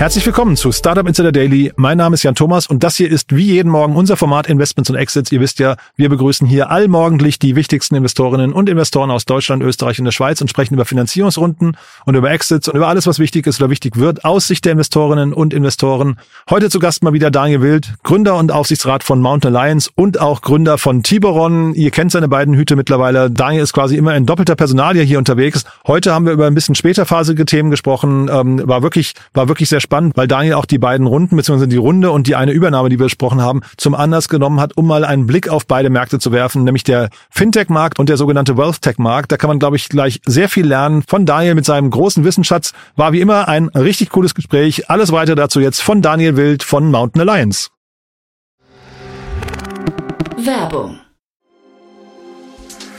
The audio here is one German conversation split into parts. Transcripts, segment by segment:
Herzlich willkommen zu Startup Insider Daily. Mein Name ist Jan Thomas und das hier ist wie jeden Morgen unser Format Investments und Exits. Ihr wisst ja, wir begrüßen hier allmorgendlich die wichtigsten Investorinnen und Investoren aus Deutschland, Österreich und der Schweiz und sprechen über Finanzierungsrunden und über Exits und über alles, was wichtig ist oder wichtig wird aus Sicht der Investorinnen und Investoren. Heute zu Gast mal wieder Daniel Wild, Gründer und Aufsichtsrat von Mountain Alliance und auch Gründer von Tiberon. Ihr kennt seine beiden Hüte mittlerweile. Daniel ist quasi immer in doppelter Personalie hier unterwegs. Heute haben wir über ein bisschen späterphasige Themen gesprochen. Ähm, war wirklich, war wirklich sehr spannend, weil Daniel auch die beiden Runden, beziehungsweise die Runde und die eine Übernahme, die wir besprochen haben, zum Anlass genommen hat, um mal einen Blick auf beide Märkte zu werfen, nämlich der Fintech-Markt und der sogenannte Wealth-Tech-Markt. Da kann man, glaube ich, gleich sehr viel lernen von Daniel mit seinem großen Wissensschatz. War wie immer ein richtig cooles Gespräch. Alles weiter dazu jetzt von Daniel Wild von Mountain Alliance. Werbung.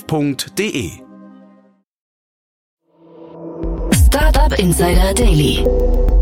startup.de. Startup Insider Daily.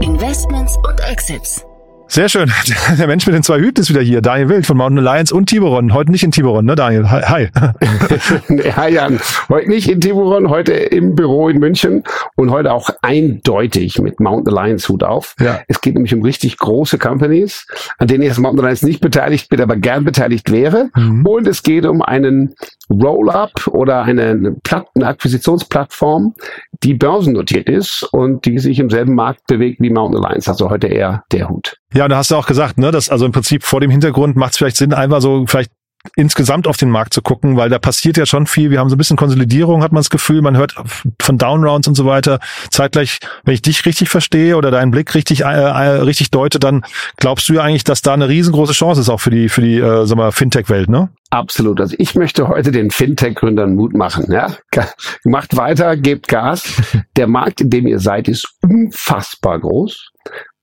Investments und Exits. Sehr schön. Der Mensch mit den zwei Hüten ist wieder hier. Daniel Wild von Mountain Alliance und Tiburon. Heute nicht in Tiburon, ne Daniel? Hi. Hi Jan. Heute nicht in Tiburon, heute im Büro in München und heute auch eindeutig mit Mountain Alliance Hut auf. Ja. Es geht nämlich um richtig große Companies, an denen ich als Mountain Alliance nicht beteiligt bin, aber gern beteiligt wäre. Mhm. Und es geht um einen Roll-up oder eine, eine Akquisitionsplattform, die börsennotiert ist und die sich im selben Markt bewegt wie Mountain Alliance. Also heute eher der Hut. Ja, da hast du auch gesagt, ne, dass also im Prinzip vor dem Hintergrund macht es vielleicht Sinn, einfach so vielleicht insgesamt auf den Markt zu gucken, weil da passiert ja schon viel. Wir haben so ein bisschen Konsolidierung, hat man das Gefühl. Man hört von Downrounds und so weiter. Zeitgleich, wenn ich dich richtig verstehe oder deinen Blick richtig äh, äh, richtig deute, dann glaubst du ja eigentlich, dass da eine riesengroße Chance ist auch für die für die äh, sag mal Fintech-Welt, ne? Absolut. Also ich möchte heute den Fintech-Gründern Mut machen. Ja? Macht weiter, gebt Gas. Der Markt, in dem ihr seid, ist unfassbar groß.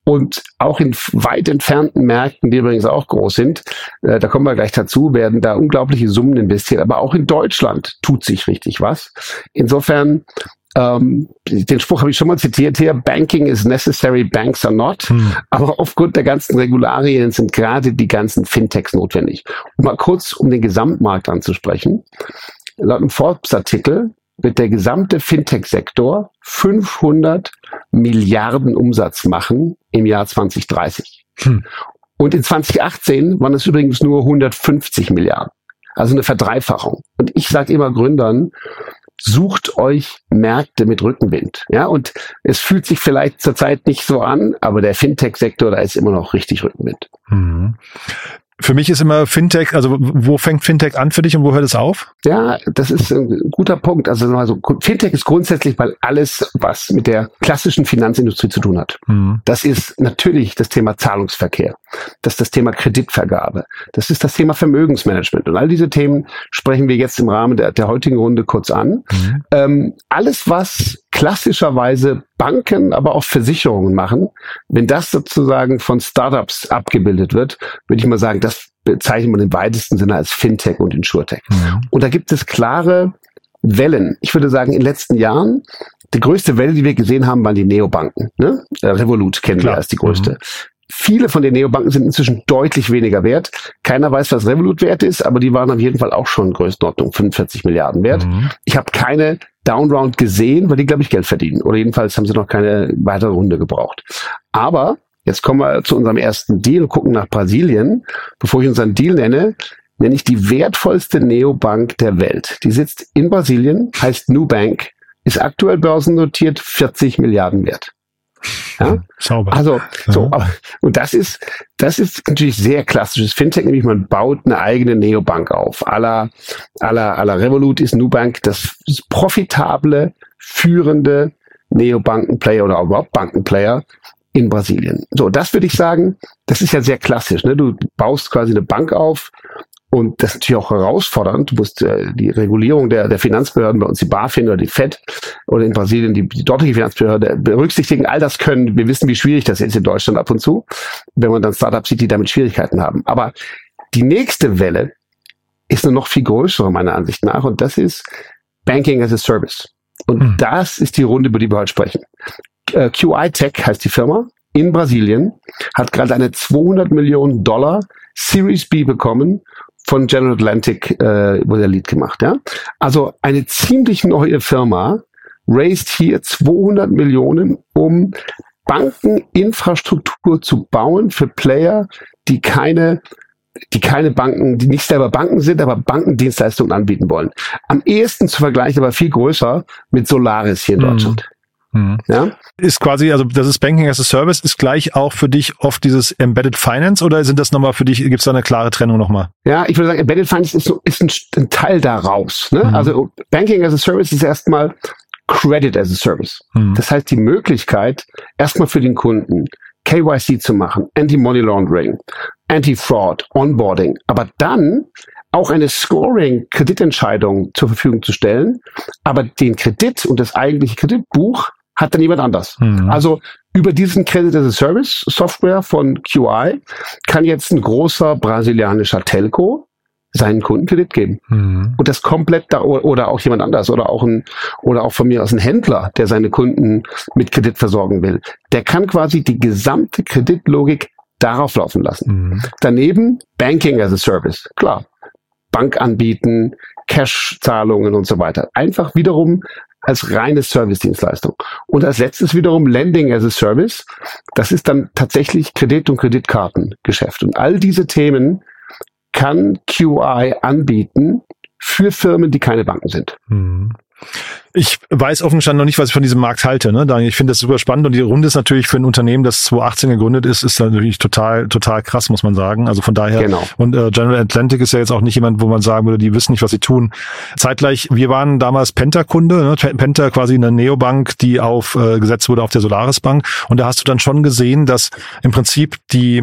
Und auch in weit entfernten Märkten, die übrigens auch groß sind, äh, da kommen wir gleich dazu, werden da unglaubliche Summen investiert. Aber auch in Deutschland tut sich richtig was. Insofern, ähm, den Spruch habe ich schon mal zitiert hier, Banking is necessary, banks are not. Hm. Aber aufgrund der ganzen Regularien sind gerade die ganzen Fintechs notwendig. Um mal kurz um den Gesamtmarkt anzusprechen. Laut einem Forbes-Artikel wird der gesamte Fintech-Sektor 500 Milliarden Umsatz machen im Jahr 2030. Hm. Und in 2018 waren es übrigens nur 150 Milliarden. Also eine Verdreifachung. Und ich sage immer Gründern, sucht euch Märkte mit Rückenwind. Ja, und es fühlt sich vielleicht zurzeit nicht so an, aber der Fintech-Sektor, da ist immer noch richtig Rückenwind. Mhm. Für mich ist immer Fintech, also wo fängt Fintech an für dich und wo hört es auf? Ja, das ist ein guter Punkt. Also, also Fintech ist grundsätzlich mal alles, was mit der klassischen Finanzindustrie zu tun hat. Mhm. Das ist natürlich das Thema Zahlungsverkehr. Das ist das Thema Kreditvergabe. Das ist das Thema Vermögensmanagement. Und all diese Themen sprechen wir jetzt im Rahmen der, der heutigen Runde kurz an. Mhm. Ähm, alles, was klassischerweise Banken, aber auch Versicherungen machen, wenn das sozusagen von Startups abgebildet wird, würde ich mal sagen, das bezeichnet man im weitesten Sinne als Fintech und Insurtech. Mhm. Und da gibt es klare Wellen. Ich würde sagen, in den letzten Jahren, die größte Welle, die wir gesehen haben, waren die Neobanken. Ne? Revolut kennen Klar. wir als die größte. Mhm. Viele von den Neobanken sind inzwischen deutlich weniger wert. Keiner weiß, was Revolut wert ist, aber die waren auf jeden Fall auch schon Größenordnung 45 Milliarden wert. Mhm. Ich habe keine Downround gesehen, weil die, glaube ich, Geld verdienen. Oder jedenfalls haben sie noch keine weitere Runde gebraucht. Aber jetzt kommen wir zu unserem ersten Deal und gucken nach Brasilien. Bevor ich unseren Deal nenne, nenne ich die wertvollste Neobank der Welt. Die sitzt in Brasilien, heißt Nubank, ist aktuell börsennotiert 40 Milliarden wert. Ja? Sauber. Also, so, aber, und das ist, das ist natürlich sehr klassisches Fintech, nämlich man baut eine eigene Neobank auf. Aller, aller, aller Revolut ist Nubank das profitable, führende Neobankenplayer oder überhaupt Bankenplayer in Brasilien. So, das würde ich sagen, das ist ja sehr klassisch. Ne? Du baust quasi eine Bank auf und das ist natürlich auch herausfordernd. Du musst äh, die Regulierung der, der Finanzbehörden, bei uns die BaFin oder die FED oder in Brasilien die, die dortige Finanzbehörde berücksichtigen. All das können. Wir wissen, wie schwierig das ist in Deutschland ab und zu, wenn man dann Startups sieht, die damit Schwierigkeiten haben. Aber die nächste Welle ist eine noch viel größere meiner Ansicht nach und das ist Banking as a Service. Und mhm. das ist die Runde, über die wir heute sprechen. Äh, QI Tech heißt die Firma in Brasilien, hat gerade eine 200 Millionen Dollar Series B bekommen von General Atlantic äh, wurde der Lead gemacht. Ja? Also eine ziemlich neue Firma raised hier 200 Millionen, um Bankeninfrastruktur zu bauen für Player, die keine die keine Banken, die nicht selber Banken sind, aber Bankendienstleistungen anbieten wollen. Am ehesten zu vergleichen, aber viel größer mit Solaris hier in mhm. Deutschland. Mhm. Ja? Ist quasi, also das ist Banking as a Service, ist gleich auch für dich oft dieses Embedded Finance oder sind das nochmal für dich, gibt es da eine klare Trennung nochmal? Ja, ich würde sagen, Embedded Finance ist, so, ist ein, ein Teil daraus. Ne? Mhm. Also Banking as a Service ist erstmal Credit as a Service. Mhm. Das heißt, die Möglichkeit, erstmal für den Kunden KYC zu machen, Anti-Money Laundering, Anti-Fraud, Onboarding, aber dann auch eine Scoring-Kreditentscheidung zur Verfügung zu stellen, aber den Kredit und das eigentliche Kreditbuch hat dann jemand anders. Mhm. Also über diesen Credit as a Service Software von QI kann jetzt ein großer brasilianischer Telco seinen Kunden Kredit geben. Mhm. Und das komplett da, oder auch jemand anders oder auch ein, oder auch von mir aus ein Händler, der seine Kunden mit Kredit versorgen will. Der kann quasi die gesamte Kreditlogik darauf laufen lassen. Mhm. Daneben Banking as a Service. Klar. Bank anbieten, Cash-Zahlungen und so weiter. Einfach wiederum als reine Service-Dienstleistung. Und als letztes wiederum Lending as a Service. Das ist dann tatsächlich Kredit- und Kreditkartengeschäft. Und all diese Themen kann QI anbieten für Firmen, die keine Banken sind. Mhm. Ich weiß offen gestanden noch nicht, was ich von diesem Markt halte. Ne? Ich finde das super spannend und die Runde ist natürlich für ein Unternehmen, das 2018 gegründet ist, ist natürlich total, total krass, muss man sagen. Also von daher. Genau. Und äh, General Atlantic ist ja jetzt auch nicht jemand, wo man sagen würde, die wissen nicht, was sie tun. Zeitgleich, wir waren damals Penta-Kunde, ne? Penta quasi eine Neobank, die auf äh, gesetzt wurde auf der Solaris Bank. Und da hast du dann schon gesehen, dass im Prinzip die,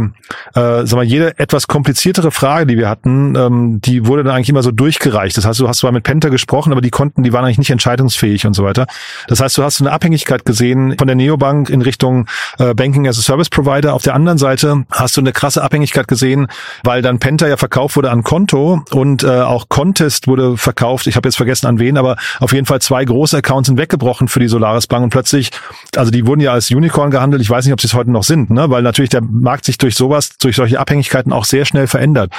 äh, sag mal, jede etwas kompliziertere Frage, die wir hatten, ähm, die wurde dann eigentlich immer so durchgereicht. Das heißt, du hast zwar mit Penta gesprochen, aber die konnten, die waren eigentlich nicht entscheidungsfähig zahlungsfähig und so weiter. Das heißt, du hast eine Abhängigkeit gesehen von der Neobank in Richtung äh, Banking as a Service Provider. Auf der anderen Seite hast du eine krasse Abhängigkeit gesehen, weil dann Penta ja verkauft wurde an Konto und äh, auch Contest wurde verkauft. Ich habe jetzt vergessen an wen, aber auf jeden Fall zwei große Accounts sind weggebrochen für die Solaris Bank und plötzlich, also die wurden ja als Unicorn gehandelt. Ich weiß nicht, ob sie es heute noch sind, ne? weil natürlich der Markt sich durch sowas, durch solche Abhängigkeiten auch sehr schnell verändert.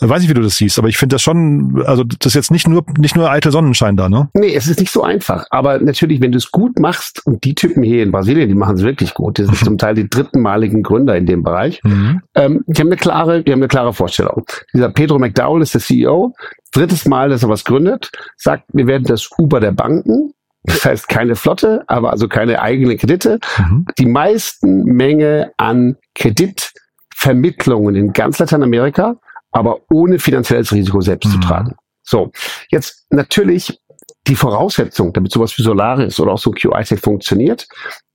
Ich weiß nicht, wie du das siehst, aber ich finde das schon, also das ist jetzt nicht nur nicht nur eitel Sonnenschein da, ne? Nee, es ist nicht so einfach einfach. Aber natürlich, wenn du es gut machst, und die Typen hier in Brasilien, die machen es wirklich gut, die sind zum Teil die drittenmaligen Gründer in dem Bereich, mhm. ähm, die haben eine klare, die haben eine klare Vorstellung. Dieser Pedro McDowell ist der CEO, drittes Mal, dass er was gründet, sagt, wir werden das Uber der Banken. Das heißt keine Flotte, aber also keine eigenen Kredite. Mhm. Die meisten Menge an Kreditvermittlungen in ganz Lateinamerika, aber ohne finanzielles Risiko selbst mhm. zu tragen. So, jetzt natürlich die Voraussetzung, damit sowas wie Solaris oder auch so ein QI-Set funktioniert,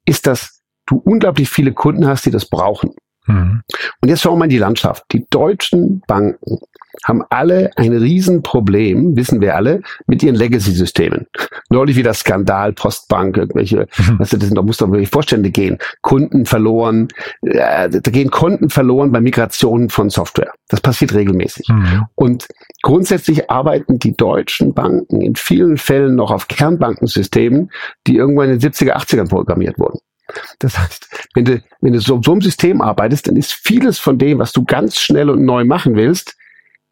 ist, dass du unglaublich viele Kunden hast, die das brauchen. Mhm. Und jetzt schauen wir mal in die Landschaft. Die deutschen Banken haben alle ein Riesenproblem, wissen wir alle, mit ihren Legacy-Systemen. Neulich wieder Skandal, Postbank, irgendwelche, mhm. was das sind, da muss doch wirklich Vorstände gehen. Kunden verloren, äh, da gehen Konten verloren bei Migrationen von Software. Das passiert regelmäßig. Mhm. Und grundsätzlich arbeiten die deutschen Banken in vielen Fällen noch auf Kernbankensystemen, die irgendwann in den 70er, 80ern programmiert wurden. Das heißt, wenn du, wenn du so, so einem System arbeitest, dann ist vieles von dem, was du ganz schnell und neu machen willst,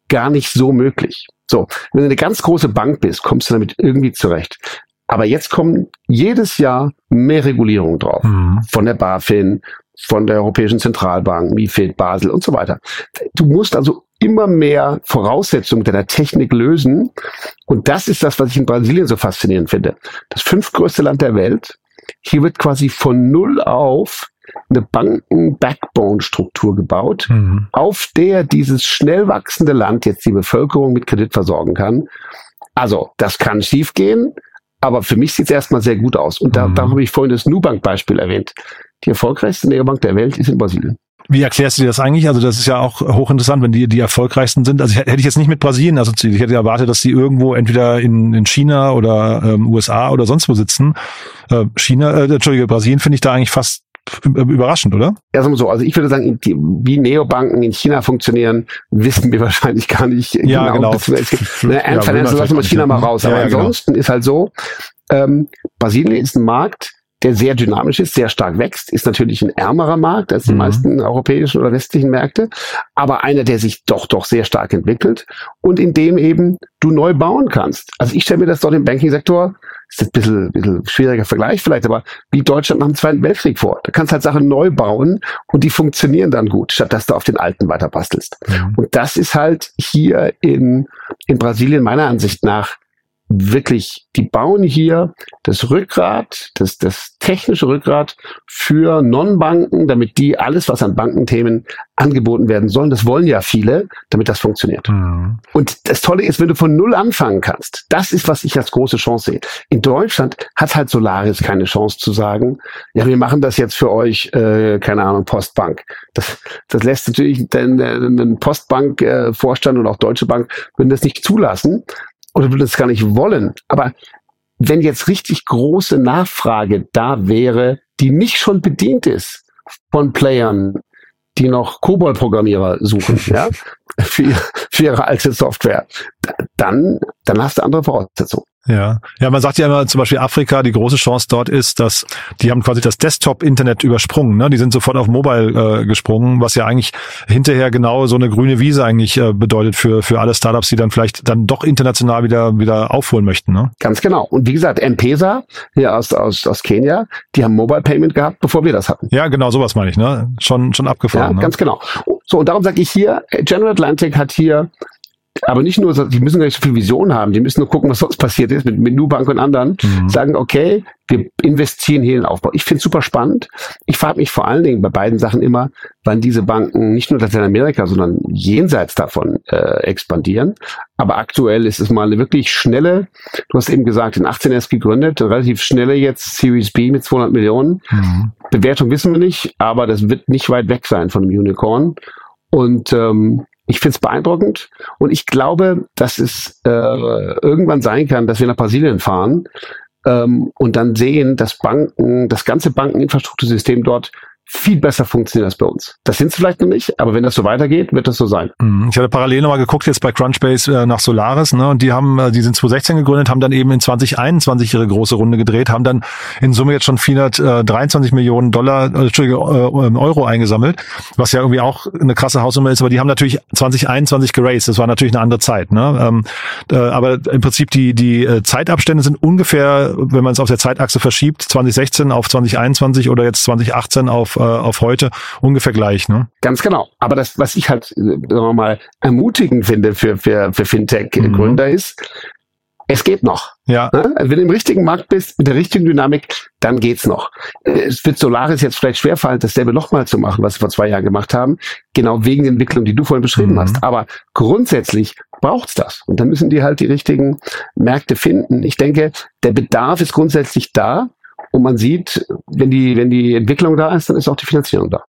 gar nicht so möglich. So, wenn du eine ganz große Bank bist, kommst du damit irgendwie zurecht. Aber jetzt kommen jedes Jahr mehr Regulierungen drauf. Mhm. Von der BaFin, von der Europäischen Zentralbank, MIFID, Basel und so weiter. Du musst also immer mehr Voraussetzungen deiner Technik lösen. Und das ist das, was ich in Brasilien so faszinierend finde. Das fünftgrößte Land der Welt hier wird quasi von null auf eine Banken-Backbone-Struktur gebaut, Mhm. auf der dieses schnell wachsende Land jetzt die Bevölkerung mit Kredit versorgen kann. Also, das kann schiefgehen, aber für mich sieht es erstmal sehr gut aus. Und da, Mhm. da habe ich vorhin das Nubank-Beispiel erwähnt. Die erfolgreichste Neobank der Welt ist in Brasilien. Wie erklärst du dir das eigentlich? Also das ist ja auch hochinteressant, wenn die die erfolgreichsten sind. Also ich, hätte ich jetzt nicht mit Brasilien assoziiert. Ich hätte erwartet, dass die irgendwo entweder in, in China oder ähm, USA oder sonst wo sitzen. Äh, China, äh, Entschuldige, Brasilien finde ich da eigentlich fast überraschend, oder? Erstmal so, also ich würde sagen, die, wie Neobanken in China funktionieren, wissen wir wahrscheinlich gar nicht Ja, genau. beziehungsweise Es gibt, ne, Ja, Ant man Financial, lassen wir China mal raus. Ja, Aber ja, genau. ansonsten ist halt so, ähm, Brasilien ist ein Markt, der sehr dynamisch ist, sehr stark wächst, ist natürlich ein ärmerer Markt als die Mhm. meisten europäischen oder westlichen Märkte, aber einer, der sich doch, doch sehr stark entwickelt und in dem eben du neu bauen kannst. Also ich stelle mir das dort im Banking-Sektor, ist ein bisschen, bisschen schwieriger Vergleich vielleicht, aber wie Deutschland nach dem Zweiten Weltkrieg vor. Da kannst halt Sachen neu bauen und die funktionieren dann gut, statt dass du auf den alten weiter bastelst. Und das ist halt hier in, in Brasilien meiner Ansicht nach wirklich, die bauen hier das Rückgrat, das, das technische Rückgrat für Non-Banken, damit die alles, was an Bankenthemen angeboten werden sollen, das wollen ja viele, damit das funktioniert. Mhm. Und das Tolle ist, wenn du von Null anfangen kannst, das ist, was ich als große Chance sehe. In Deutschland hat halt Solaris keine Chance zu sagen, ja, wir machen das jetzt für euch, äh, keine Ahnung, Postbank. Das, das lässt natürlich den, den Postbank-Vorstand und auch Deutsche Bank würden das nicht zulassen oder würden das gar nicht wollen. Aber wenn jetzt richtig große Nachfrage da wäre, die nicht schon bedient ist von Playern, die noch COBOL-Programmierer suchen, ja, für, ihre- für ihre alte Software, da- dann, dann hast du andere Voraussetzungen. Ja, ja, man sagt ja immer zum Beispiel Afrika, die große Chance dort ist, dass die haben quasi das Desktop-Internet übersprungen. Ne? Die sind sofort auf Mobile äh, gesprungen, was ja eigentlich hinterher genau so eine grüne Wiese eigentlich äh, bedeutet für für alle Startups, die dann vielleicht dann doch international wieder wieder aufholen möchten. Ne? Ganz genau. Und wie gesagt, M-Pesa hier aus, aus, aus Kenia, die haben Mobile Payment gehabt, bevor wir das hatten. Ja, genau, sowas meine ich. Ne? Schon schon Ja, abgefahren. ne? ganz genau. So, und darum sage ich hier, General Atlantic hat hier, aber nicht nur, die müssen gar nicht so viel Vision haben, die müssen nur gucken, was sonst passiert ist mit, mit Nubank und anderen, Mhm. sagen, okay, wir investieren hier in den Aufbau. Ich finde es super spannend. Ich frage mich vor allen Dingen bei beiden Sachen immer, wann diese Banken nicht nur Lateinamerika, sondern jenseits davon äh, expandieren. Aber aktuell ist es mal eine wirklich schnelle, du hast eben gesagt, in 18 erst gegründet, relativ schnelle jetzt Series B mit 200 Millionen. Mhm. Bewertung wissen wir nicht, aber das wird nicht weit weg sein von einem Unicorn. Und ähm, ich finde es beeindruckend und ich glaube, dass es äh, irgendwann sein kann, dass wir nach Brasilien fahren ähm, und dann sehen, dass Banken, das ganze Bankeninfrastruktursystem dort viel besser funktioniert als bei uns. Das sind sie vielleicht noch nicht, aber wenn das so weitergeht, wird das so sein. Mhm. Ich hatte parallel nochmal geguckt jetzt bei Crunchbase äh, nach Solaris, ne? Und die haben, äh, die sind 2016 gegründet, haben dann eben in 2021 ihre große Runde gedreht, haben dann in Summe jetzt schon 423 Millionen Dollar, äh, äh, Euro eingesammelt, was ja irgendwie auch eine krasse Hausnummer ist, aber die haben natürlich 2021 geraced, das war natürlich eine andere Zeit, ne? Ähm, äh, aber im Prinzip die, die äh, Zeitabstände sind ungefähr, wenn man es auf der Zeitachse verschiebt, 2016 auf 2021 oder jetzt 2018 auf, äh, auf heute ungefähr gleich, ne? Ganz genau. Aber das, was ich halt, äh, sagen wir mal, ermutigend finde für, für, für Fintech-Gründer ist, es geht noch. Ja, Ne? Also wenn du im richtigen Markt bist, mit der richtigen Dynamik, dann geht's noch. Äh, Es wird Solaris jetzt vielleicht schwerfallen, dasselbe nochmal zu machen, was wir vor zwei Jahren gemacht haben, genau wegen der Entwicklung, die du vorhin beschrieben Mhm. hast. Aber grundsätzlich braucht's das. Und dann müssen die halt die richtigen Märkte finden. Ich denke, der Bedarf ist grundsätzlich da. Und man sieht, wenn die, wenn die Entwicklung da ist, dann ist auch die Finanzierung da.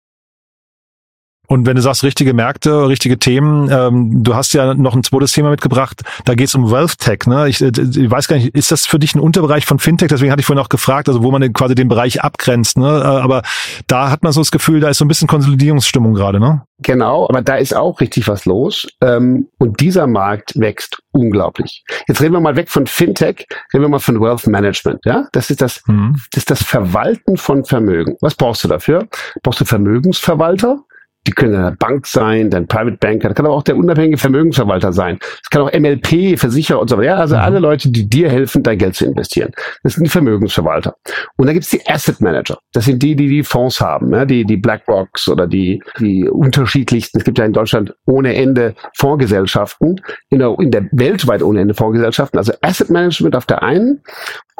Und wenn du sagst, richtige Märkte, richtige Themen, ähm, du hast ja noch ein zweites Thema mitgebracht, da geht's um Wealth Tech. Ne? Ich, äh, ich weiß gar nicht, ist das für dich ein Unterbereich von Fintech? Deswegen hatte ich vorhin auch gefragt, also wo man quasi den Bereich abgrenzt. Ne? Äh, Aber da hat man so das Gefühl, da ist so ein bisschen Konsolidierungsstimmung gerade. Ne? Genau, aber da ist auch richtig was los. Ähm, und dieser Markt wächst unglaublich. Jetzt reden wir mal weg von Fintech, reden wir mal von Wealth Management. Ja, das ist das, Mhm. das ist das Verwalten von Vermögen. Was brauchst du dafür? Brauchst du Vermögensverwalter? Die können eine Bank sein, dein Private Banker, das kann aber auch der unabhängige Vermögensverwalter sein. Es kann auch MLP, Versicherer und so weiter. Ja, also Mhm. alle Leute, die dir helfen, dein Geld zu investieren. Das sind die Vermögensverwalter. Und dann gibt's die Asset Manager. Das sind die, die die Fonds haben, ja, die, die BlackRocks oder die, die unterschiedlichsten. Es gibt ja in Deutschland ohne Ende Fondsgesellschaften, in der, in der weltweit ohne Ende Fondsgesellschaften. Also Asset Management auf der einen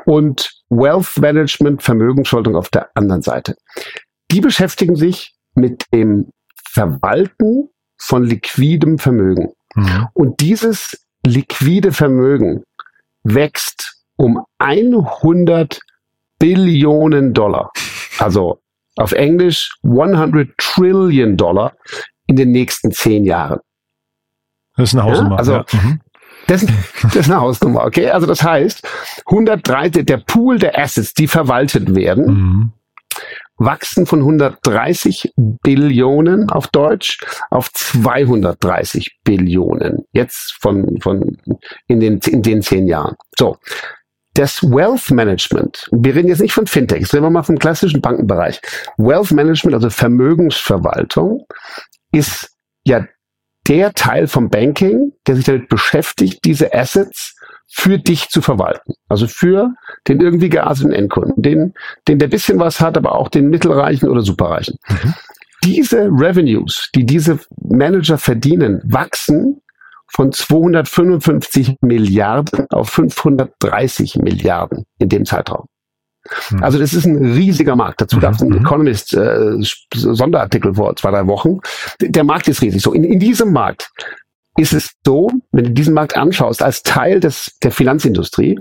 und Wealth Management, Vermögensverwaltung auf der anderen Seite. Die beschäftigen sich mit dem Verwalten von liquidem Vermögen. Mhm. Und dieses liquide Vermögen wächst um 100 Billionen Dollar. Also auf Englisch 100 Trillion Dollar in den nächsten zehn Jahren. Das ist eine Hausnummer. Ja, also ja. Mhm. Das, das ist eine Hausnummer, okay? Also das heißt, 130, der Pool der Assets, die verwaltet werden, mhm. Wachsen von 130 Billionen auf Deutsch auf 230 Billionen. Jetzt von, von in den, in den zehn Jahren. So. Das Wealth Management, wir reden jetzt nicht von Fintechs, reden wir mal vom klassischen Bankenbereich. Wealth Management, also Vermögensverwaltung, ist ja der Teil vom Banking, der sich damit beschäftigt, diese Assets für dich zu verwalten. Also für den irgendwie gearteten Endkunden, den, den der bisschen was hat, aber auch den mittelreichen oder superreichen. Mhm. Diese Revenues, die diese Manager verdienen, wachsen von 255 Milliarden auf 530 Milliarden in dem Zeitraum. Hm. Also das ist ein riesiger Markt. Dazu gab es einen mhm. Economist äh, Sonderartikel vor zwei, drei Wochen. Der Markt ist riesig. So in, in diesem Markt ist es so, wenn du diesen Markt anschaust als Teil des, der Finanzindustrie,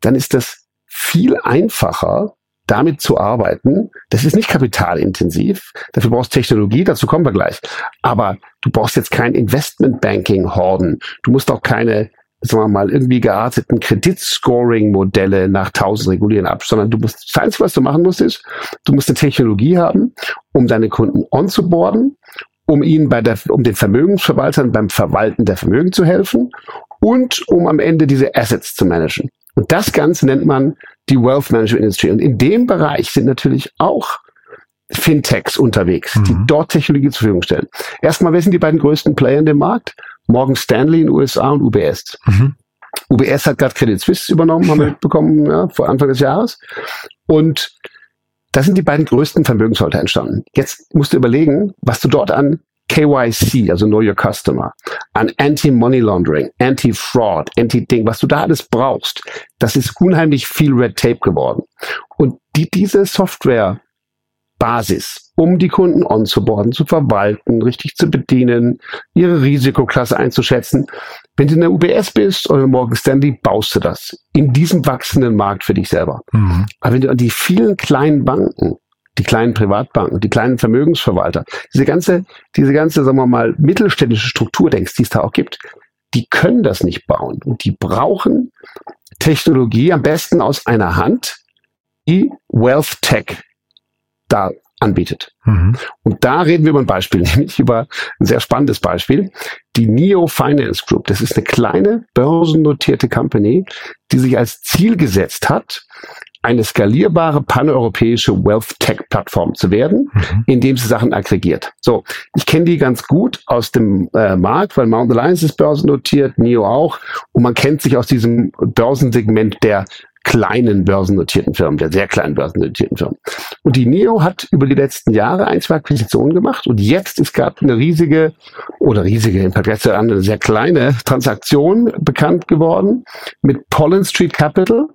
dann ist das viel einfacher, damit zu arbeiten. Das ist nicht kapitalintensiv. Dafür brauchst du Technologie, dazu kommen wir gleich. Aber du brauchst jetzt kein Investmentbanking-Horden. Du musst auch keine sagen wir mal, irgendwie gearteten Kreditscoring-Modelle nach tausend Regulieren ab, sondern du musst, das Einzige, was du machen musst, ist, du musst eine Technologie haben, um deine Kunden onzuboarden, um ihnen bei der, um den Vermögensverwaltern beim Verwalten der Vermögen zu helfen und um am Ende diese Assets zu managen. Und das Ganze nennt man die Wealth Management Industry. Und in dem Bereich sind natürlich auch Fintechs unterwegs, mhm. die dort Technologie zur Verfügung stellen. Erstmal, wer sind die beiden größten Player in dem Markt? Morgan Stanley in den USA und UBS. Mhm. UBS hat gerade Credit Suisse übernommen, haben wir mitbekommen, ja, vor Anfang des Jahres. Und da sind die beiden größten Vermögenshalter entstanden. Jetzt musst du überlegen, was du dort an KYC, also Know Your Customer, an Anti-Money Laundering, Anti-Fraud, Anti-Ding, was du da alles brauchst, das ist unheimlich viel Red Tape geworden. Und die, diese Software Basis, um die Kunden onzuboarden, zu verwalten, richtig zu bedienen, ihre Risikoklasse einzuschätzen. Wenn du in der UBS bist oder Morgan Stanley, baust du das in diesem wachsenden Markt für dich selber. Mhm. Aber wenn du an die vielen kleinen Banken, die kleinen Privatbanken, die kleinen Vermögensverwalter, diese ganze, diese ganze, sagen wir mal, mittelständische Struktur denkst, die es da auch gibt, die können das nicht bauen und die brauchen Technologie am besten aus einer Hand, die Wealth Tech da anbietet. Mhm. Und da reden wir über ein Beispiel, nämlich über ein sehr spannendes Beispiel. Die Neo Finance Group, das ist eine kleine börsennotierte Company, die sich als Ziel gesetzt hat, eine skalierbare paneuropäische Wealth Tech Plattform zu werden, mhm. indem sie Sachen aggregiert. So, ich kenne die ganz gut aus dem äh, Markt, weil Mount Alliance ist börsennotiert, NIO auch, und man kennt sich aus diesem Börsensegment der kleinen börsennotierten Firmen, der sehr kleinen börsennotierten Firmen. Und die NEO hat über die letzten Jahre ein, zwei Akquisitionen gemacht und jetzt ist gerade eine riesige oder riesige im Vergleich zu einer sehr kleine Transaktion bekannt geworden mit Pollen Street Capital.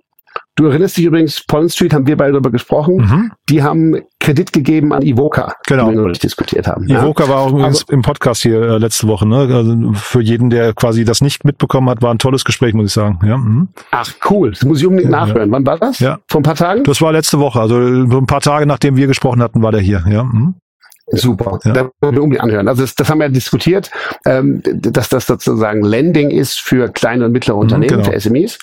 Du erinnerst dich übrigens, Pollen Street haben wir beide darüber gesprochen. Mhm. Die haben Kredit gegeben an Ivoca, genau. die wir noch diskutiert haben. Ivoca ja. war auch übrigens Aber, im Podcast hier äh, letzte Woche. Ne? Also für jeden, der quasi das nicht mitbekommen hat, war ein tolles Gespräch, muss ich sagen. Ja. Mhm. Ach cool, das muss ich unbedingt ja, nachhören. Wann war das? Ja. Vor ein paar Tagen? Das war letzte Woche, also ein paar Tage nachdem wir gesprochen hatten, war der hier. Ja. Mhm. Super, ja. da wollen wir unbedingt anhören. Also das, das haben wir ja diskutiert, ähm, dass das sozusagen Lending ist für kleine und mittlere mhm, Unternehmen, genau. für SMEs.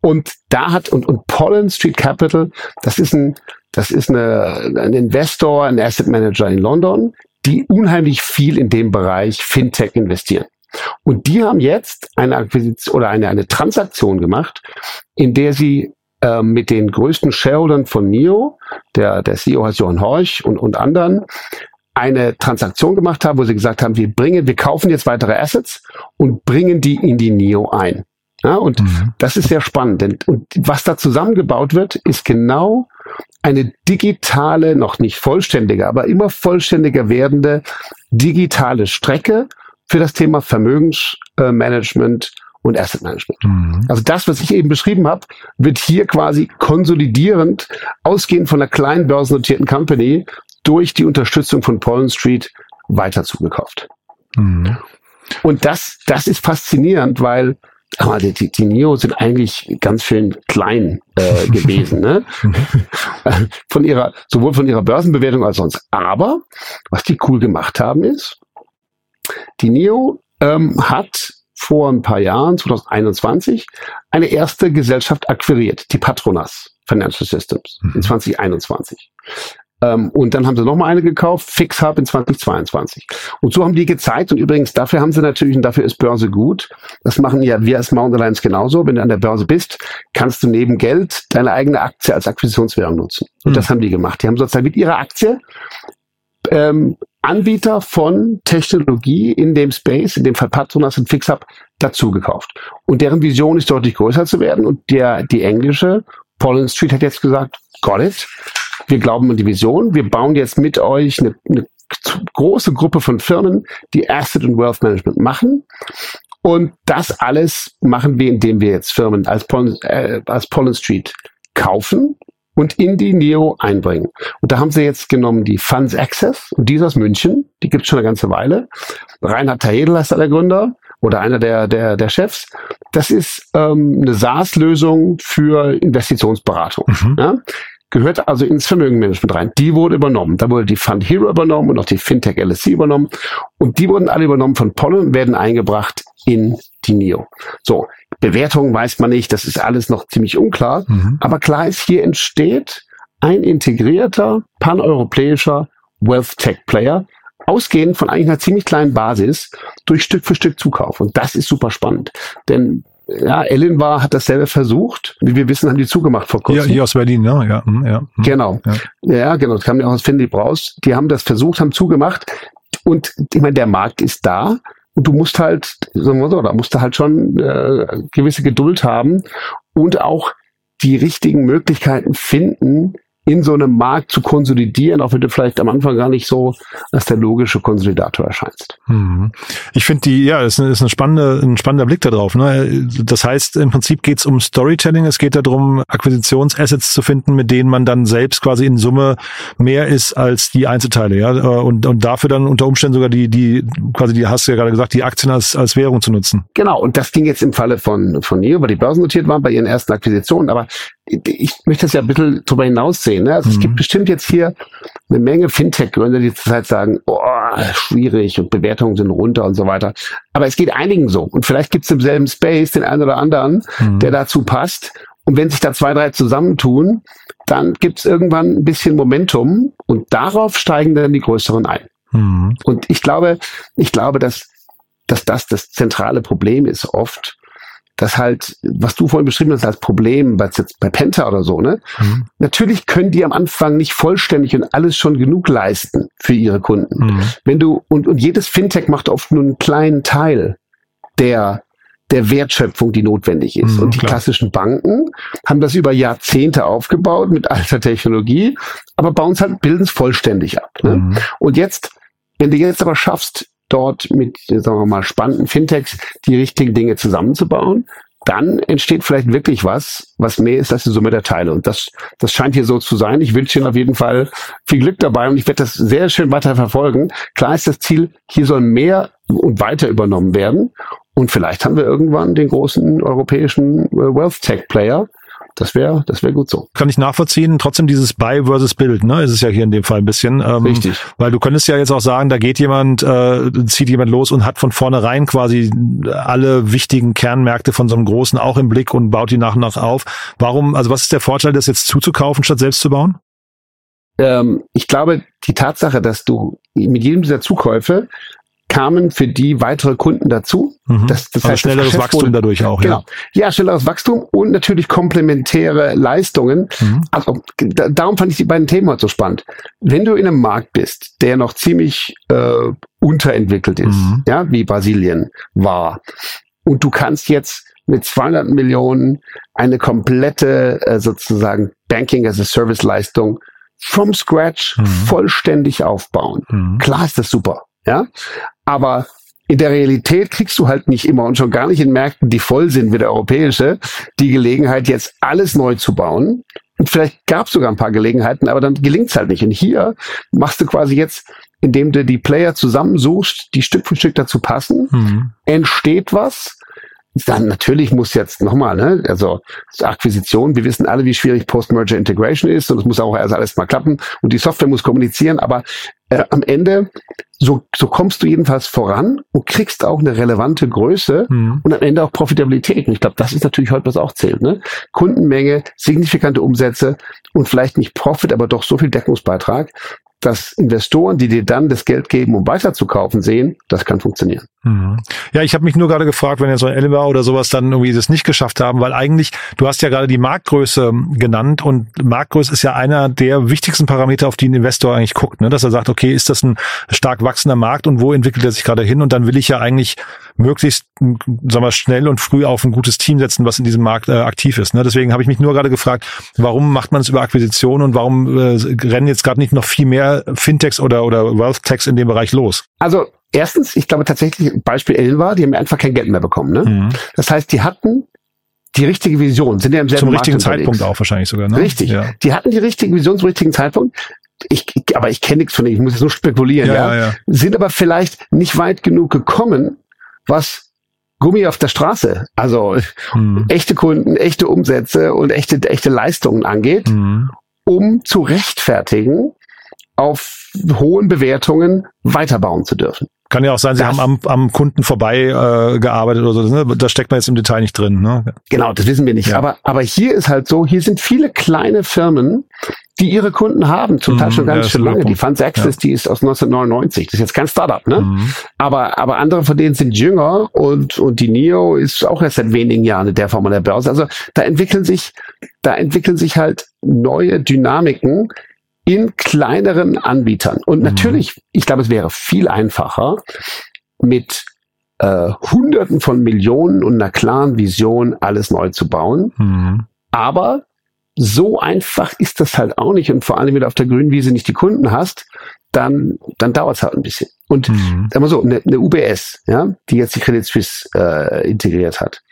Und da hat, und, und Pollen Street Capital, das ist ein, das ist eine, ein Investor, ein Asset Manager in London, die unheimlich viel in dem Bereich Fintech investieren. Und die haben jetzt eine Akquisition oder eine, eine Transaktion gemacht, in der sie äh, mit den größten Shareholdern von NIO, der, der CEO heißt Johann Horch und, und anderen, eine Transaktion gemacht haben, wo sie gesagt haben, wir bringen, wir kaufen jetzt weitere Assets und bringen die in die NIO ein. Ja, und mhm. das ist sehr spannend. Denn, und was da zusammengebaut wird, ist genau eine digitale, noch nicht vollständige, aber immer vollständiger werdende digitale Strecke für das Thema Vermögensmanagement und Asset Management. Mhm. Also das, was ich eben beschrieben habe, wird hier quasi konsolidierend, ausgehend von einer kleinen börsennotierten Company, durch die Unterstützung von Pollen Street weiter zugekauft. Mhm. Und das, das ist faszinierend, weil aber die, die, die Neo sind eigentlich ganz schön klein äh, gewesen, ne? von ihrer, sowohl von ihrer Börsenbewertung als sonst. Aber was die cool gemacht haben ist, die Neo ähm, hat vor ein paar Jahren, 2021, eine erste Gesellschaft akquiriert, die Patronas Financial Systems in 2021. Ähm, und dann haben sie nochmal eine gekauft, FixHub in 2022. Und so haben die gezeigt, und übrigens dafür haben sie natürlich, und dafür ist Börse gut, das machen ja wir als Mount Alliance genauso, wenn du an der Börse bist, kannst du neben Geld deine eigene Aktie als Akquisitionswährung nutzen. Und mhm. das haben die gemacht. Die haben sozusagen mit ihrer Aktie ähm, Anbieter von Technologie in dem Space, in dem Fall Patronas und FixHub, dazu gekauft. Und deren Vision ist deutlich größer zu werden. Und der, die englische Pollen Street hat jetzt gesagt, got it. Wir glauben an die Vision. Wir bauen jetzt mit euch eine, eine große Gruppe von Firmen, die Asset und Wealth Management machen. Und das alles machen wir, indem wir jetzt Firmen als Pollen, äh, als Pollen Street kaufen und in die Neo einbringen. Und da haben sie jetzt genommen die Funds Access und die ist aus München, die gibt es schon eine ganze Weile. Reinhard Tahedel ist da der Gründer oder einer der, der, der Chefs. Das ist ähm, eine SaaS-Lösung für Investitionsberatung. Mhm. Ja? Gehört also ins Vermögenmanagement rein. Die wurde übernommen. Da wurde die Fund Hero übernommen und auch die Fintech LSC übernommen. Und die wurden alle übernommen von Pollen und werden eingebracht in die NIO. So, Bewertung weiß man nicht, das ist alles noch ziemlich unklar. Mhm. Aber klar ist, hier entsteht ein integrierter, paneuropäischer Wealth Tech Player, ausgehend von eigentlich einer ziemlich kleinen Basis durch Stück für Stück Zukauf. Und das ist super spannend. Denn ja, Ellen war, hat dasselbe versucht. Wie wir wissen, haben die zugemacht vor kurzem. Ja, hier aus Berlin, ne? ja. Ja, ja. Genau. Ja. ja, genau. Das kam ja auch aus Finley raus. Die haben das versucht, haben zugemacht. Und ich meine, der Markt ist da. Und du musst halt, sagen wir so, da musst du halt schon äh, gewisse Geduld haben und auch die richtigen Möglichkeiten finden, in so einem Markt zu konsolidieren, auch wenn du vielleicht am Anfang gar nicht so als der logische Konsolidator erscheinst. Mhm. Ich finde die, ja, ist, eine, ist eine spannende, ein spannender Blick darauf. Ne? Das heißt, im Prinzip geht es um Storytelling, es geht darum, Akquisitionsassets zu finden, mit denen man dann selbst quasi in Summe mehr ist als die Einzelteile, ja. Und, und dafür dann unter Umständen sogar die, die, quasi die hast du ja gerade gesagt, die Aktien als, als Währung zu nutzen. Genau, und das ging jetzt im Falle von, von Neo, weil die börsennotiert waren bei ihren ersten Akquisitionen, aber ich möchte das ja ein bisschen drüber hinaus sehen. Ne? Also mhm. es gibt bestimmt jetzt hier eine Menge Fintech-Gründer, die zurzeit sagen, oh, schwierig und Bewertungen sind runter und so weiter. Aber es geht einigen so. Und vielleicht gibt es im selben Space den einen oder anderen, mhm. der dazu passt. Und wenn sich da zwei, drei zusammentun, dann gibt es irgendwann ein bisschen Momentum und darauf steigen dann die größeren ein. Mhm. Und ich glaube, ich glaube, dass, dass das das zentrale Problem ist oft, dass halt, was du vorhin beschrieben hast als Problem, bei, jetzt bei Penta oder so, ne? Mhm. Natürlich können die am Anfang nicht vollständig und alles schon genug leisten für ihre Kunden. Mhm. Wenn du, und, und jedes Fintech macht oft nur einen kleinen Teil der, der Wertschöpfung, die notwendig ist. Mhm, und die klar. klassischen Banken haben das über Jahrzehnte aufgebaut mit alter Technologie, aber bauen es halt, bilden es vollständig ab. Ne? Mhm. Und jetzt, wenn du jetzt aber schaffst, dort mit, sagen wir mal, spannenden Fintechs die richtigen Dinge zusammenzubauen, dann entsteht vielleicht wirklich was, was mehr ist als die Summe der Teile. Und das, das scheint hier so zu sein. Ich wünsche Ihnen auf jeden Fall viel Glück dabei und ich werde das sehr schön weiter verfolgen. Klar ist das Ziel, hier soll mehr und weiter übernommen werden. Und vielleicht haben wir irgendwann den großen europäischen äh, Wealth Tech Player, das wäre, das wäre gut so. Kann ich nachvollziehen. Trotzdem dieses Buy versus Build, ne, ist es ja hier in dem Fall ein bisschen. Ähm, Richtig. Weil du könntest ja jetzt auch sagen, da geht jemand, äh, zieht jemand los und hat von vornherein quasi alle wichtigen Kernmärkte von so einem großen auch im Blick und baut die nach und nach auf. Warum, also was ist der Vorteil, das jetzt zuzukaufen, statt selbst zu bauen? Ähm, ich glaube, die Tatsache, dass du mit jedem dieser Zukäufe kamen für die weitere Kunden dazu. Mhm. Das, das also heißt, schnelleres das Wachstum wurde, dadurch auch. Genau. Ja. ja, schnelleres Wachstum und natürlich komplementäre Leistungen. Mhm. Also da, darum fand ich die beiden Themen heute so spannend. Wenn du in einem Markt bist, der noch ziemlich äh, unterentwickelt ist, mhm. ja, wie Brasilien war, und du kannst jetzt mit 200 Millionen eine komplette äh, sozusagen Banking as a Service Leistung from scratch mhm. vollständig aufbauen. Mhm. Klar ist das super. Ja, aber in der Realität kriegst du halt nicht immer und schon gar nicht in Märkten, die voll sind wie der europäische, die Gelegenheit, jetzt alles neu zu bauen. Und vielleicht gab es sogar ein paar Gelegenheiten, aber dann gelingt es halt nicht. Und hier machst du quasi jetzt, indem du die Player zusammensuchst, die Stück für Stück dazu passen, mhm. entsteht was, dann natürlich muss jetzt nochmal, ne, also Akquisition, wir wissen alle, wie schwierig Post-Merger Integration ist und es muss auch erst alles mal klappen und die Software muss kommunizieren, aber äh, am Ende so, so kommst du jedenfalls voran und kriegst auch eine relevante Größe mhm. und am Ende auch Profitabilität. Und ich glaube, das ist natürlich heute, was auch zählt. Ne? Kundenmenge, signifikante Umsätze und vielleicht nicht Profit, aber doch so viel Deckungsbeitrag, dass Investoren, die dir dann das Geld geben, um weiterzukaufen, sehen, das kann funktionieren. Mhm. Ja, ich habe mich nur gerade gefragt, wenn jetzt so ein Elba oder sowas dann irgendwie das nicht geschafft haben, weil eigentlich, du hast ja gerade die Marktgröße genannt und Marktgröße ist ja einer der wichtigsten Parameter, auf die ein Investor eigentlich guckt, ne? dass er sagt, okay, ist das ein stark wachsender Markt und wo entwickelt er sich gerade hin? Und dann will ich ja eigentlich möglichst sagen wir, schnell und früh auf ein gutes Team setzen, was in diesem Markt äh, aktiv ist. Ne? Deswegen habe ich mich nur gerade gefragt, warum macht man es über Akquisition und warum äh, rennen jetzt gerade nicht noch viel mehr Fintechs oder, oder Wealth Techs in dem Bereich los? Also erstens, ich glaube tatsächlich, Beispiel Elva, die haben einfach kein Geld mehr bekommen. Ne? Mhm. Das heißt, die hatten die richtige Vision, sind ja im selben Zum richtigen Zeitpunkt auch wahrscheinlich sogar. Ne? Richtig. Ja. Die hatten die richtige Vision zum richtigen Zeitpunkt. Ich, aber ich kenne nichts von denen, ich muss jetzt nur spekulieren, ja, ja. ja. Sind aber vielleicht nicht weit genug gekommen, was Gummi auf der Straße, also hm. echte Kunden, echte Umsätze und echte, echte Leistungen angeht, hm. um zu rechtfertigen, auf hohen Bewertungen weiterbauen zu dürfen. Kann ja auch sein, sie das, haben am, am Kunden vorbei äh, gearbeitet oder so. Ne? Da steckt man jetzt im Detail nicht drin. Ne? Genau, das wissen wir nicht. Ja. Aber, aber hier ist halt so, hier sind viele kleine Firmen, die ihre Kunden haben, zum Teil mhm, schon ganz ja, schön lange. Die Funds Access, ja. die ist aus 1999. Das ist jetzt kein Startup, ne? Mhm. Aber, aber andere von denen sind jünger und, und die NIO ist auch erst seit wenigen Jahren in der Form an der Börse. Also da entwickeln sich, da entwickeln sich halt neue Dynamiken, in kleineren Anbietern. Und mhm. natürlich, ich glaube, es wäre viel einfacher, mit äh, Hunderten von Millionen und einer klaren Vision alles neu zu bauen. Mhm. Aber so einfach ist das halt auch nicht. Und vor allem, wenn du auf der grünen Wiese nicht die Kunden hast, dann, dann dauert es halt ein bisschen. Und mhm. sagen wir so, eine, eine UBS, ja, die jetzt die Credit Suisse äh, integriert hat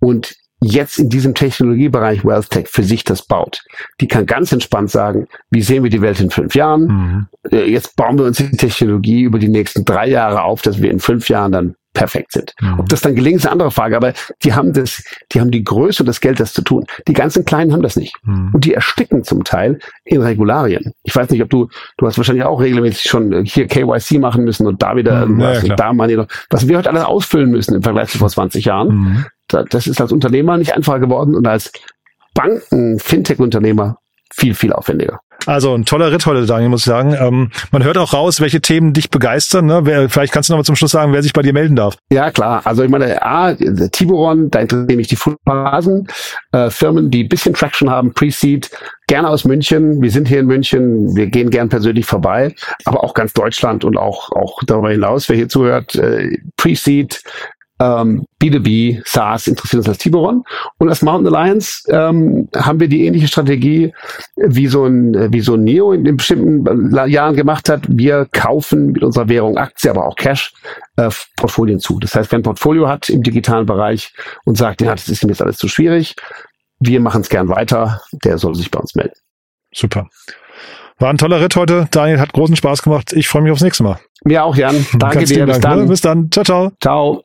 und jetzt in diesem Technologiebereich Wealth Tech für sich das baut. Die kann ganz entspannt sagen, wie sehen wir die Welt in fünf Jahren? Mhm. Äh, jetzt bauen wir uns die Technologie über die nächsten drei Jahre auf, dass wir in fünf Jahren dann perfekt sind. Mhm. Ob das dann gelingt, ist eine andere Frage, aber die haben das, die haben die Größe und das Geld, das zu tun. Die ganzen Kleinen haben das nicht. Mhm. Und die ersticken zum Teil in Regularien. Ich weiß nicht, ob du, du hast wahrscheinlich auch regelmäßig schon hier KYC machen müssen und da wieder mhm, was ja, und da Money, was wir heute alles ausfüllen müssen im Vergleich zu vor 20 Jahren. Mhm das ist als Unternehmer nicht einfacher geworden und als Banken, Fintech-Unternehmer viel, viel aufwendiger. Also ein toller Ritt heute, Daniel, muss ich sagen. Ähm, man hört auch raus, welche Themen dich begeistern. Ne? Wer, vielleicht kannst du noch mal zum Schluss sagen, wer sich bei dir melden darf. Ja, klar. Also ich meine, A, Tiburon, da interessieren mich die Phasen, äh, Firmen, die ein bisschen Traction haben, Pre-Seed, gerne aus München. Wir sind hier in München, wir gehen gern persönlich vorbei, aber auch ganz Deutschland und auch, auch darüber hinaus, wer hier zuhört, äh, Pre-Seed, ähm, B2B, SaaS interessiert uns als Tiburon. Und als Mountain Alliance ähm, haben wir die ähnliche Strategie, wie so ein, wie so ein Neo in, in bestimmten Jahren gemacht hat. Wir kaufen mit unserer Währung Aktie, aber auch Cash, äh, Portfolien zu. Das heißt, wer ein Portfolio hat im digitalen Bereich und sagt, ja, das ist ihm jetzt alles zu schwierig, wir machen es gern weiter, der soll sich bei uns melden. Super. War ein toller Ritt heute. Daniel hat großen Spaß gemacht. Ich freue mich aufs nächste Mal. Mir auch, Jan. Danke Ganz dir. Bis Dank, dann. Ne? Bis dann. Ciao, ciao. Ciao.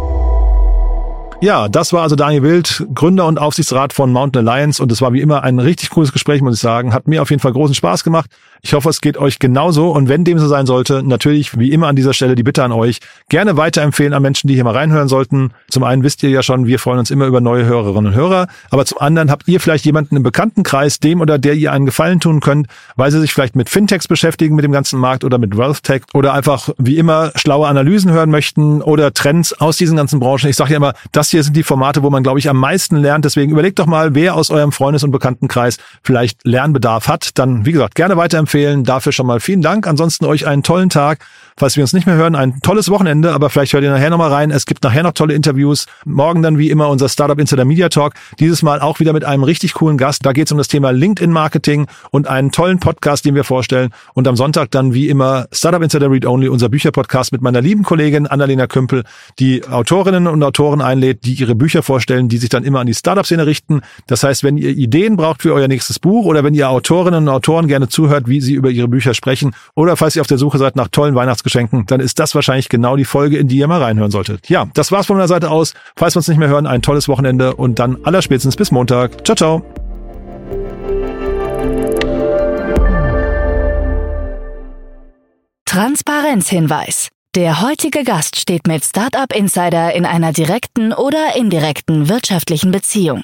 Ja, das war also Daniel Wild, Gründer und Aufsichtsrat von Mountain Alliance und es war wie immer ein richtig cooles Gespräch, muss ich sagen. Hat mir auf jeden Fall großen Spaß gemacht. Ich hoffe, es geht euch genauso. Und wenn dem so sein sollte, natürlich wie immer an dieser Stelle die Bitte an euch, gerne weiterempfehlen an Menschen, die hier mal reinhören sollten. Zum einen wisst ihr ja schon, wir freuen uns immer über neue Hörerinnen und Hörer. Aber zum anderen habt ihr vielleicht jemanden im Bekanntenkreis, dem oder der ihr einen Gefallen tun könnt, weil sie sich vielleicht mit Fintechs beschäftigen, mit dem ganzen Markt oder mit Wealth Tech oder einfach wie immer schlaue Analysen hören möchten oder Trends aus diesen ganzen Branchen. Ich sage ja immer, das hier sind die Formate, wo man, glaube ich, am meisten lernt. Deswegen überlegt doch mal, wer aus eurem Freundes- und Bekanntenkreis vielleicht Lernbedarf hat. Dann, wie gesagt, gerne weiterempfehlen empfehlen. Dafür schon mal vielen Dank. Ansonsten euch einen tollen Tag. Falls wir uns nicht mehr hören, ein tolles Wochenende, aber vielleicht hört ihr nachher nochmal rein. Es gibt nachher noch tolle Interviews. Morgen dann wie immer unser Startup Insider Media Talk. Dieses Mal auch wieder mit einem richtig coolen Gast. Da geht es um das Thema LinkedIn Marketing und einen tollen Podcast, den wir vorstellen. Und am Sonntag dann wie immer Startup Insider Read Only, unser Bücherpodcast mit meiner lieben Kollegin Annalena Kümpel, die Autorinnen und Autoren einlädt, die ihre Bücher vorstellen, die sich dann immer an die Startup-Szene richten. Das heißt, wenn ihr Ideen braucht für euer nächstes Buch oder wenn ihr Autorinnen und Autoren gerne zuhört, wie sie über ihre Bücher sprechen oder falls ihr auf der Suche seid nach tollen Weihnachtsgeschenken, dann ist das wahrscheinlich genau die Folge, in die ihr mal reinhören solltet. Ja, das war's von meiner Seite aus. Falls wir uns nicht mehr hören, ein tolles Wochenende und dann allerspätestens bis Montag. Ciao, ciao. Transparenzhinweis. Der heutige Gast steht mit Startup Insider in einer direkten oder indirekten wirtschaftlichen Beziehung.